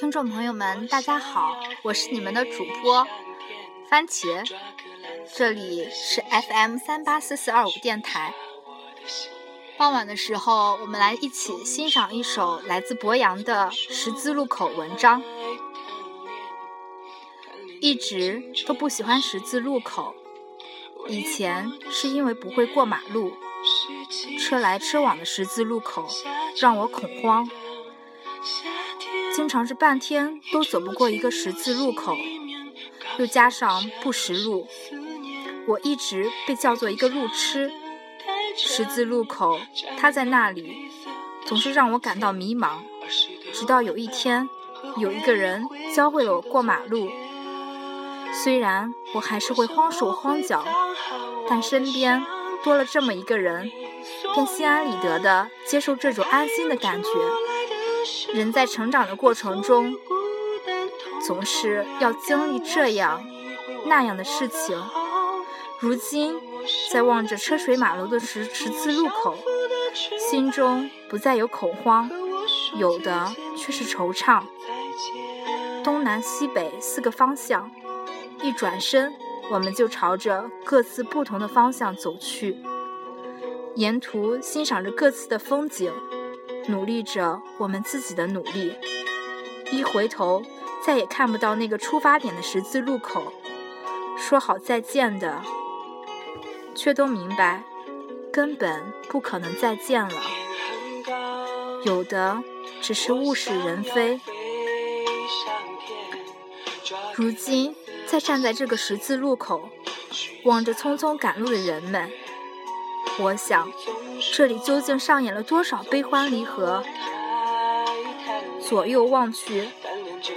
听众朋友们，大家好，我是你们的主播番茄，这里是 FM 三八四四二五电台。傍晚的时候，我们来一起欣赏一首来自博洋的十字路口文章。一直都不喜欢十字路口，以前是因为不会过马路，车来车往的十字路口让我恐慌。经常是半天都走不过一个十字路口，又加上不识路，我一直被叫做一个路痴。十字路口，它在那里，总是让我感到迷茫。直到有一天，有一个人教会了我过马路。虽然我还是会慌手慌脚，但身边多了这么一个人，便心安理得地接受这种安心的感觉。人在成长的过程中，总是要经历这样那样的事情。如今，在望着车水马龙的十字路口，心中不再有恐慌，有的却是惆怅。东南西北四个方向，一转身，我们就朝着各自不同的方向走去，沿途欣赏着各自的风景。努力着我们自己的努力，一回头再也看不到那个出发点的十字路口。说好再见的，却都明白根本不可能再见了。有的只是物是人非。如今再站在这个十字路口，望着匆匆赶路的人们，我想。这里究竟上演了多少悲欢离合？左右望去，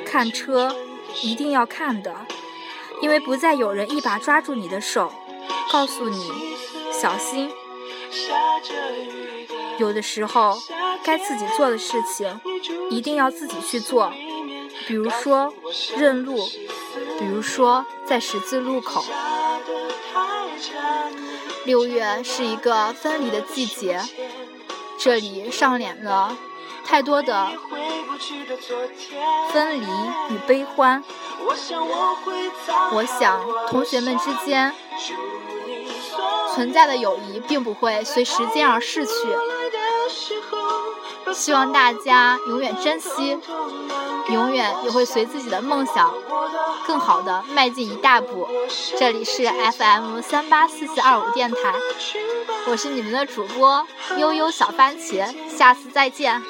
看车一定要看的，因为不再有人一把抓住你的手，告诉你小心。有的时候，该自己做的事情一定要自己去做，比如说认路，比如说在十字路口。六月是一个分离的季节，这里上演了太多的分离与悲欢。我想，同学们之间存在的友谊并不会随时间而逝去。希望大家永远珍惜，永远也会随自己的梦想。更好的迈进一大步。这里是 FM 三八四四二五电台，我是你们的主播悠悠小番茄，下次再见。